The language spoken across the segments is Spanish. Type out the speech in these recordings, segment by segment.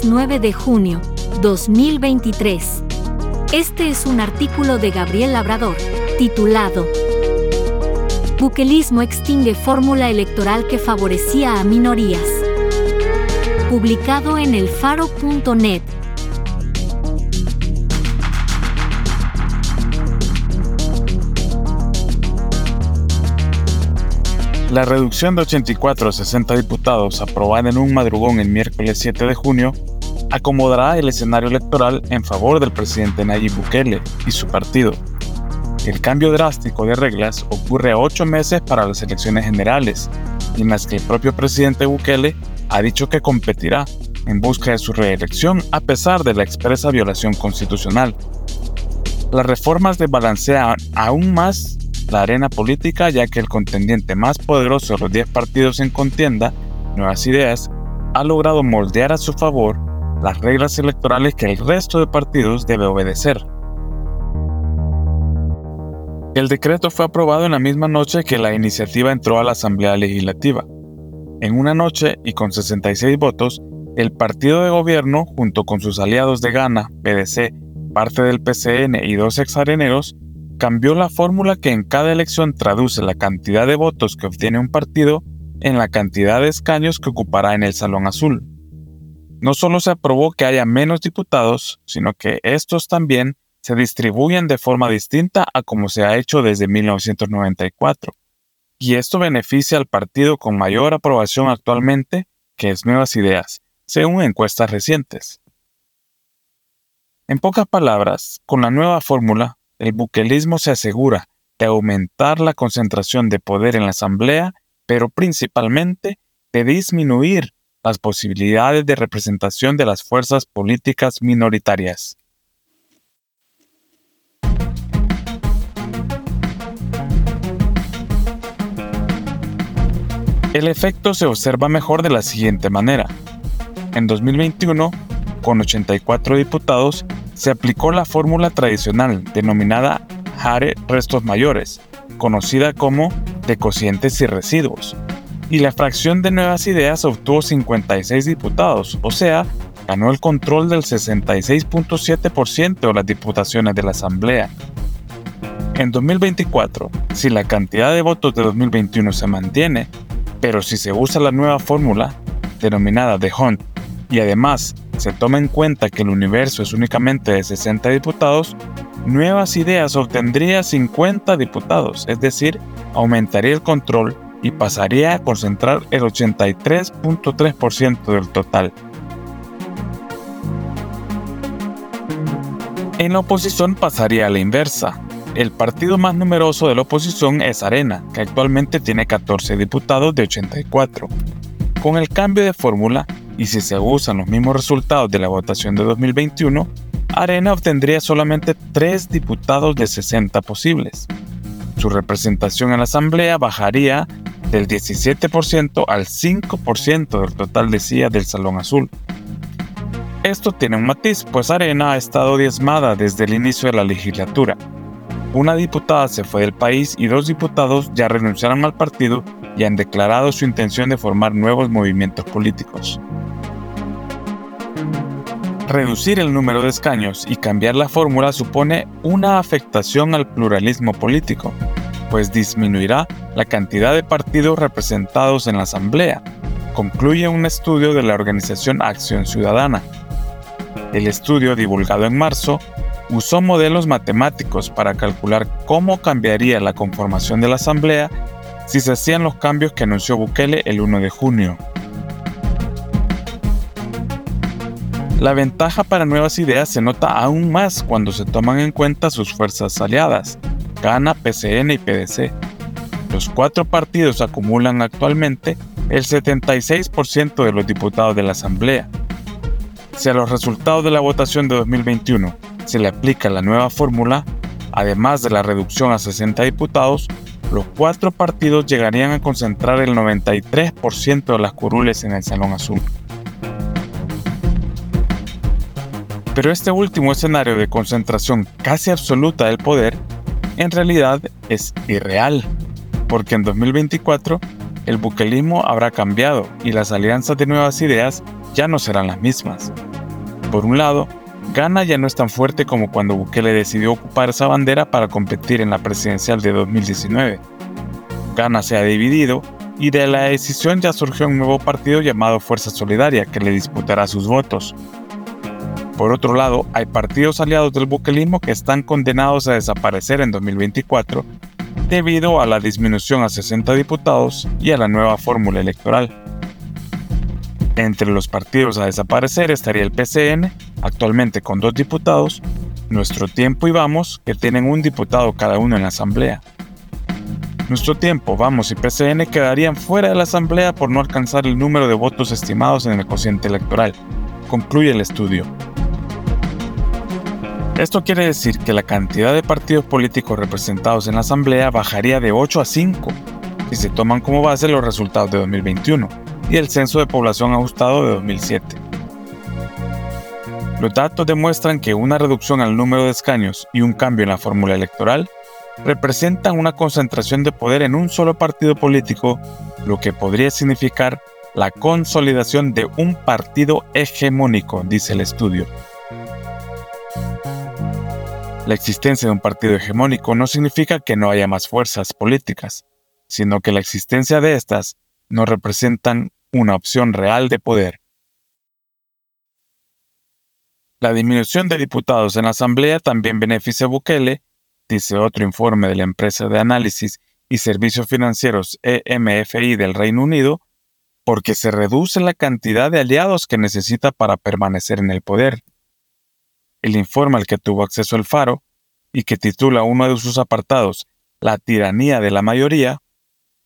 Hoy es 9 de junio, 2023. Este es un artículo de Gabriel Labrador, titulado Buquelismo extingue fórmula electoral que favorecía a minorías. Publicado en elfaro.net. La reducción de 84 a 60 diputados aprobada en un madrugón el miércoles 7 de junio acomodará el escenario electoral en favor del presidente Nayib Bukele y su partido, el cambio drástico de reglas ocurre a ocho meses para las elecciones generales, en las que el propio presidente Bukele ha dicho que competirá en busca de su reelección a pesar de la expresa violación constitucional. Las reformas desbalancean aún más la arena política ya que el contendiente más poderoso de los 10 partidos en contienda, Nuevas Ideas, ha logrado moldear a su favor las reglas electorales que el resto de partidos debe obedecer. El decreto fue aprobado en la misma noche que la iniciativa entró a la Asamblea Legislativa. En una noche y con 66 votos, el partido de gobierno, junto con sus aliados de Ghana, PDC, parte del PCN y dos exareneros, cambió la fórmula que en cada elección traduce la cantidad de votos que obtiene un partido en la cantidad de escaños que ocupará en el Salón Azul. No solo se aprobó que haya menos diputados, sino que estos también se distribuyen de forma distinta a como se ha hecho desde 1994. Y esto beneficia al partido con mayor aprobación actualmente, que es Nuevas Ideas, según encuestas recientes. En pocas palabras, con la nueva fórmula, el buquelismo se asegura de aumentar la concentración de poder en la Asamblea, pero principalmente de disminuir las posibilidades de representación de las fuerzas políticas minoritarias. El efecto se observa mejor de la siguiente manera. En 2021, con 84 diputados, se aplicó la fórmula tradicional denominada Hare restos mayores, conocida como de cocientes y residuos, y la fracción de nuevas ideas obtuvo 56 diputados, o sea, ganó el control del 66.7% de las diputaciones de la Asamblea. En 2024, si la cantidad de votos de 2021 se mantiene, pero si se usa la nueva fórmula, denominada de Hunt, y además se toma en cuenta que el universo es únicamente de 60 diputados, Nuevas Ideas obtendría 50 diputados, es decir, aumentaría el control y pasaría a concentrar el 83.3% del total. En la oposición pasaría a la inversa, el partido más numeroso de la oposición es Arena, que actualmente tiene 14 diputados de 84. Con el cambio de fórmula, y si se usan los mismos resultados de la votación de 2021, Arena obtendría solamente 3 diputados de 60 posibles. Su representación en la Asamblea bajaría del 17% al 5% del total de sillas del Salón Azul. Esto tiene un matiz, pues Arena ha estado diezmada desde el inicio de la legislatura, una diputada se fue del país y dos diputados ya renunciaron al partido y han declarado su intención de formar nuevos movimientos políticos. Reducir el número de escaños y cambiar la fórmula supone una afectación al pluralismo político, pues disminuirá la cantidad de partidos representados en la Asamblea, concluye un estudio de la organización Acción Ciudadana. El estudio, divulgado en marzo, usó modelos matemáticos para calcular cómo cambiaría la conformación de la Asamblea si se hacían los cambios que anunció Bukele el 1 de junio. La ventaja para nuevas ideas se nota aún más cuando se toman en cuenta sus fuerzas aliadas, GANA, PCN y PDC. Los cuatro partidos acumulan actualmente el 76% de los diputados de la Asamblea, Si a los resultados de la votación de 2021 se le aplica la nueva fórmula, además de la reducción a 60 diputados, los cuatro partidos llegarían a concentrar el 93% de las curules en el Salón Azul. Pero este último escenario de concentración casi absoluta del poder en realidad es irreal, porque en 2024 el buquelismo habrá cambiado y las alianzas de nuevas ideas ya no serán las mismas. Por un lado, Ghana ya no es tan fuerte como cuando Bukele decidió ocupar esa bandera para competir en la presidencial de 2019. Ghana se ha dividido y de la decisión ya surgió un nuevo partido llamado Fuerza Solidaria que le disputará sus votos. Por otro lado, hay partidos aliados del buquelismo que están condenados a desaparecer en 2024 debido a la disminución a 60 diputados y a la nueva fórmula electoral. Entre los partidos a desaparecer estaría el PCN, actualmente con dos diputados, Nuestro Tiempo y Vamos, que tienen un diputado cada uno en la Asamblea. Nuestro Tiempo, Vamos y PCN quedarían fuera de la Asamblea por no alcanzar el número de votos estimados en el cociente electoral, concluye el estudio. Esto quiere decir que la cantidad de partidos políticos representados en la Asamblea bajaría de 8 a 5 si se toman como base los resultados de 2021 y el censo de población ajustado de 2007. Los datos demuestran que una reducción al número de escaños y un cambio en la fórmula electoral representan una concentración de poder en un solo partido político, lo que podría significar la consolidación de un partido hegemónico, dice el estudio. La existencia de un partido hegemónico no significa que no haya más fuerzas políticas, sino que la existencia de estas no representan una opción real de poder. La disminución de diputados en la Asamblea también beneficia a Bukele, dice otro informe de la empresa de análisis y servicios financieros EMFI del Reino Unido, porque se reduce la cantidad de aliados que necesita para permanecer en el poder. El informe al que tuvo acceso el Faro, y que titula uno de sus apartados La tiranía de la mayoría,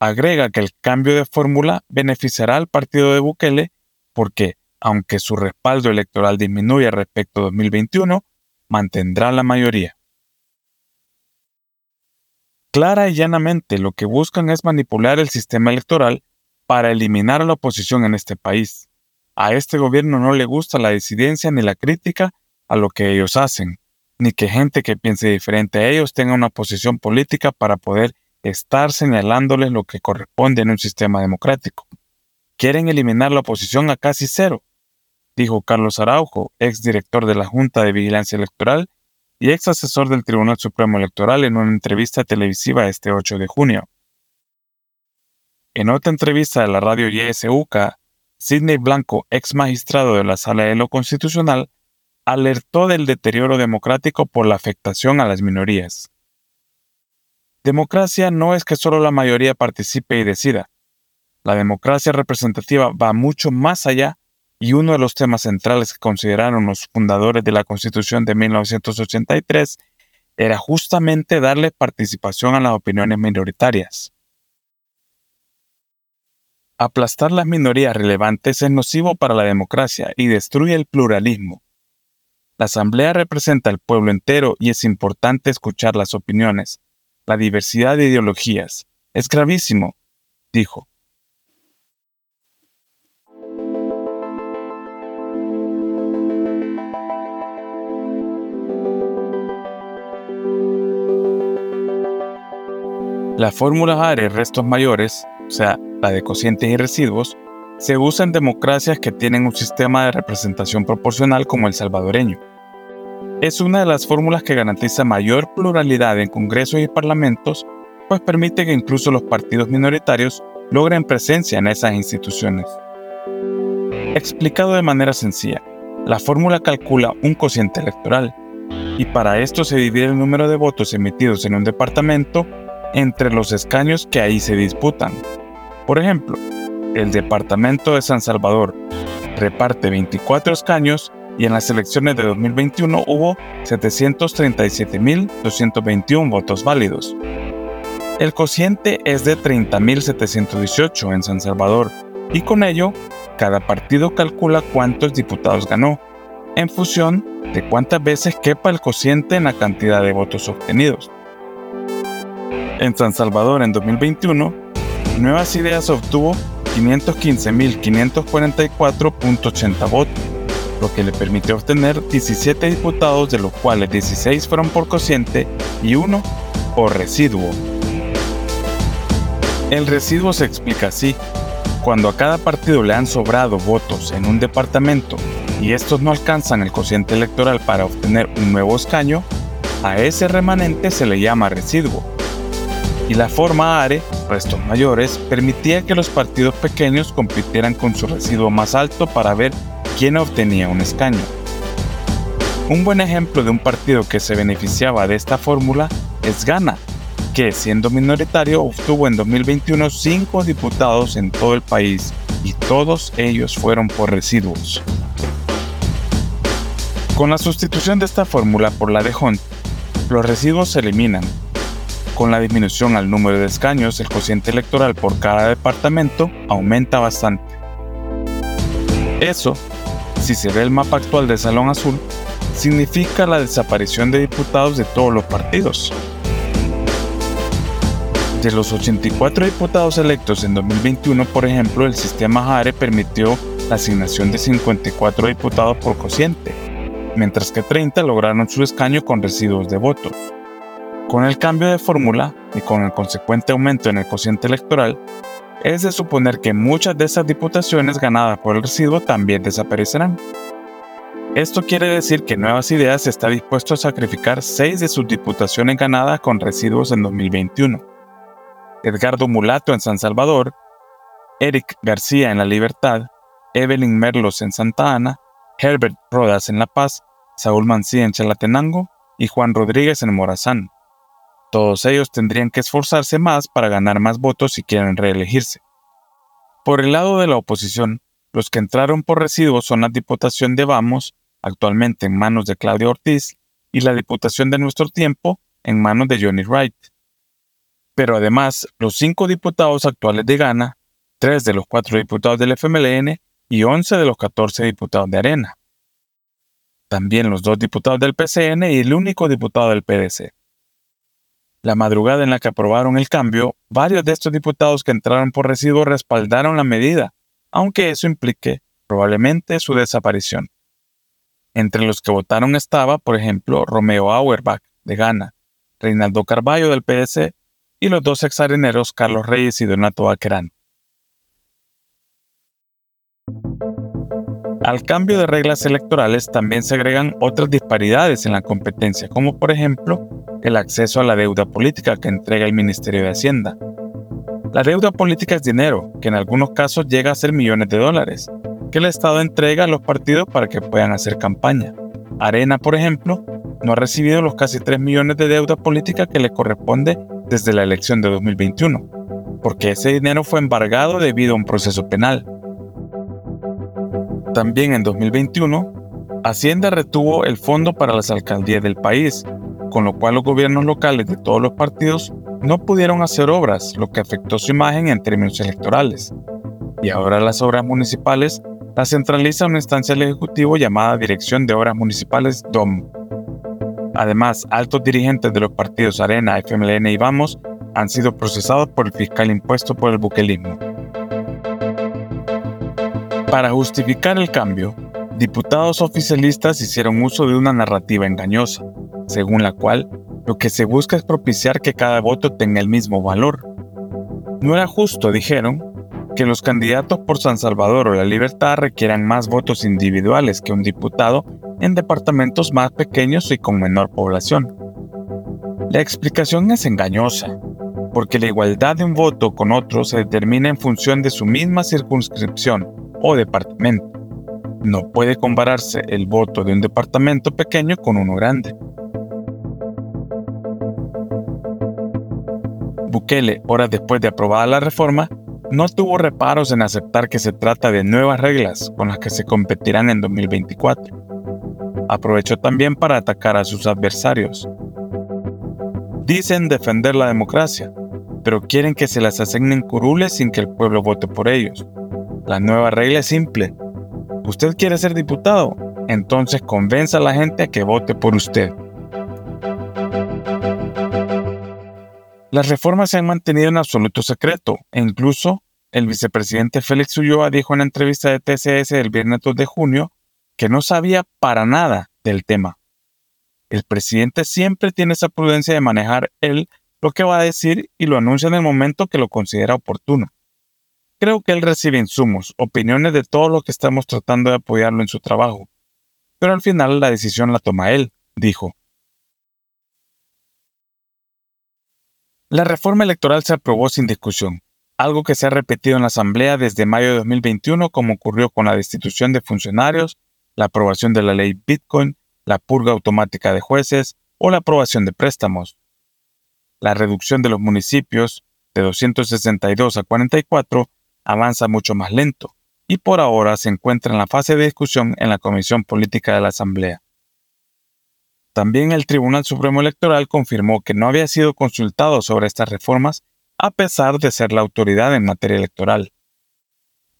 agrega que el cambio de fórmula beneficiará al partido de Bukele porque, aunque su respaldo electoral disminuya respecto a 2021, mantendrá la mayoría. Clara y llanamente lo que buscan es manipular el sistema electoral para eliminar a la oposición en este país. A este gobierno no le gusta la disidencia ni la crítica a lo que ellos hacen, ni que gente que piense diferente a ellos tenga una posición política para poder estar señalándoles lo que corresponde en un sistema democrático. Quieren eliminar la oposición a casi cero, dijo Carlos Araujo, ex director de la Junta de Vigilancia Electoral y ex asesor del Tribunal Supremo Electoral en una entrevista televisiva este 8 de junio. En otra entrevista de la radio YSUK, Sidney Blanco, ex magistrado de la Sala de lo Constitucional, alertó del deterioro democrático por la afectación a las minorías. Democracia no es que solo la mayoría participe y decida. La democracia representativa va mucho más allá y uno de los temas centrales que consideraron los fundadores de la Constitución de 1983 era justamente darle participación a las opiniones minoritarias. Aplastar las minorías relevantes es nocivo para la democracia y destruye el pluralismo. La Asamblea representa al pueblo entero y es importante escuchar las opiniones, la diversidad de ideologías. Es gravísimo, dijo. La fórmula ARE restos mayores, o sea, la de cocientes y residuos, se usa en democracias que tienen un sistema de representación proporcional como el salvadoreño. Es una de las fórmulas que garantiza mayor pluralidad en congresos y parlamentos, pues permite que incluso los partidos minoritarios logren presencia en esas instituciones. Explicado de manera sencilla, la fórmula calcula un cociente electoral, y para esto se divide el número de votos emitidos en un departamento entre los escaños que ahí se disputan. Por ejemplo, el departamento de San Salvador reparte 24 escaños y en las elecciones de 2021 hubo 737.221 votos válidos. El cociente es de 30.718 en San Salvador y con ello cada partido calcula cuántos diputados ganó en función de cuántas veces quepa el cociente en la cantidad de votos obtenidos. En San Salvador en 2021, Nuevas Ideas obtuvo 515.544.80 votos, lo que le permitió obtener 17 diputados, de los cuales 16 fueron por cociente y uno por residuo. El residuo se explica así. Cuando a cada partido le han sobrado votos en un departamento y estos no alcanzan el cociente electoral para obtener un nuevo escaño, a ese remanente se le llama residuo. Y la forma ARE, restos mayores, permitía que los partidos pequeños compitieran con su residuo más alto para ver quién obtenía un escaño. Un buen ejemplo de un partido que se beneficiaba de esta fórmula es Ghana, que siendo minoritario obtuvo en 2021 cinco diputados en todo el país y todos ellos fueron por residuos. Con la sustitución de esta fórmula por la de Hunt, los residuos se eliminan. Con la disminución al número de escaños, el cociente electoral por cada departamento aumenta bastante. Eso, si se ve el mapa actual del Salón Azul, significa la desaparición de diputados de todos los partidos. De los 84 diputados electos en 2021, por ejemplo, el sistema JARE permitió la asignación de 54 diputados por cociente, mientras que 30 lograron su escaño con residuos de votos. Con el cambio de fórmula y con el consecuente aumento en el cociente electoral, es de suponer que muchas de esas diputaciones ganadas por el residuo también desaparecerán. Esto quiere decir que Nuevas Ideas está dispuesto a sacrificar 6 de sus diputaciones ganadas con residuos en 2021. Edgardo Mulato en San Salvador, Eric García en La Libertad, Evelyn Merlos en Santa Ana, Herbert Rodas en La Paz, Saúl Mancía en Chalatenango y Juan Rodríguez en Morazán. Todos ellos tendrían que esforzarse más para ganar más votos si quieren reelegirse. Por el lado de la oposición, los que entraron por residuos son la Diputación de Vamos, actualmente en manos de Claudia Ortiz, y la Diputación de Nuestro Tiempo, en manos de Johnny Wright. Pero además, los cinco diputados actuales de Ghana, tres de los cuatro diputados del FMLN y 11 de los 14 diputados de Arena. También los dos diputados del PCN y el único diputado del PDC. La madrugada en la que aprobaron el cambio, varios de estos diputados que entraron por residuo respaldaron la medida, aunque eso implique probablemente su desaparición. Entre los que votaron estaba, por ejemplo, Romeo Auerbach, de Ghana, Reinaldo Carballo, del PDC, y los dos exareneros Carlos Reyes y Donato Baquerán. Al cambio de reglas electorales también se agregan otras disparidades en la competencia, como por ejemplo el acceso a la deuda política que entrega el Ministerio de Hacienda. La deuda política es dinero, que en algunos casos llega a ser millones de dólares, que el Estado entrega a los partidos para que puedan hacer campaña. Arena, por ejemplo, no ha recibido los casi 3 millones de deuda política que le corresponde desde la elección de 2021, porque ese dinero fue embargado debido a un proceso penal. También en 2021, Hacienda retuvo el fondo para las alcaldías del país, con lo cual los gobiernos locales de todos los partidos no pudieron hacer obras, lo que afectó su imagen en términos electorales. Y ahora las obras municipales las centraliza una instancia del Ejecutivo llamada Dirección de Obras Municipales DOM. Además, altos dirigentes de los partidos Arena, FMLN y Vamos han sido procesados por el fiscal impuesto por el buquelismo. Para justificar el cambio, diputados oficialistas hicieron uso de una narrativa engañosa, según la cual lo que se busca es propiciar que cada voto tenga el mismo valor. No era justo, dijeron, que los candidatos por San Salvador o la Libertad requieran más votos individuales que un diputado en departamentos más pequeños y con menor población. La explicación es engañosa, porque la igualdad de un voto con otro se determina en función de su misma circunscripción o departamento. No puede compararse el voto de un departamento pequeño con uno grande. Bukele, horas después de aprobada la reforma, no tuvo reparos en aceptar que se trata de nuevas reglas con las que se competirán en 2024. Aprovechó también para atacar a sus adversarios. Dicen defender la democracia, pero quieren que se las asignen curules sin que el pueblo vote por ellos. La nueva regla es simple. ¿Usted quiere ser diputado? entonces convenza a la gente a que vote por usted. Las reformas se han mantenido en absoluto secreto e incluso el vicepresidente Félix Ulloa dijo en la entrevista de TCS el viernes 2 de junio que no sabía para nada del tema. El presidente siempre tiene esa prudencia de manejar él lo que va a decir y lo anuncia en el momento que lo considera oportuno. Creo que él recibe insumos, opiniones de todo lo que estamos tratando de apoyarlo en su trabajo. Pero al final la decisión la toma él, dijo. La reforma electoral se aprobó sin discusión, algo que se ha repetido en la Asamblea desde mayo de 2021 como ocurrió con la destitución de funcionarios, la aprobación de la ley Bitcoin, la purga automática de jueces o la aprobación de préstamos. La reducción de los municipios de 262 a 44 avanza mucho más lento y por ahora se encuentra en la fase de discusión en la Comisión Política de la Asamblea. También el Tribunal Supremo Electoral confirmó que no había sido consultado sobre estas reformas a pesar de ser la autoridad en materia electoral.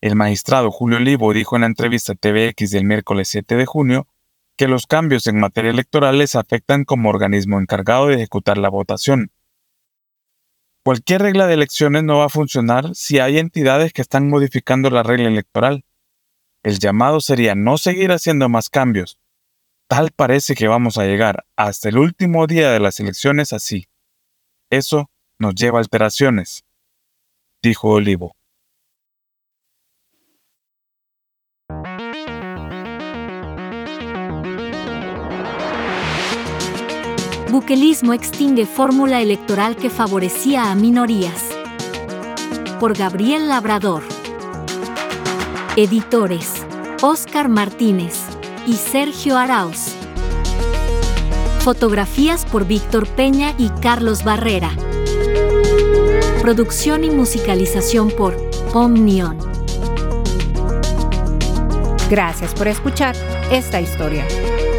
El magistrado Julio Olivo dijo en la entrevista TVX del miércoles 7 de junio que los cambios en materia electoral les afectan como organismo encargado de ejecutar la votación, Cualquier regla de elecciones no va a funcionar si hay entidades que están modificando la regla electoral. El llamado sería no seguir haciendo más cambios. Tal parece que vamos a llegar hasta el último día de las elecciones así. Eso nos lleva a alteraciones, dijo Olivo. Buquelismo extingue fórmula electoral que favorecía a minorías. Por Gabriel Labrador. Editores. Oscar Martínez y Sergio Arauz. Fotografías por Víctor Peña y Carlos Barrera. Producción y musicalización por Omnion. Gracias por escuchar esta historia.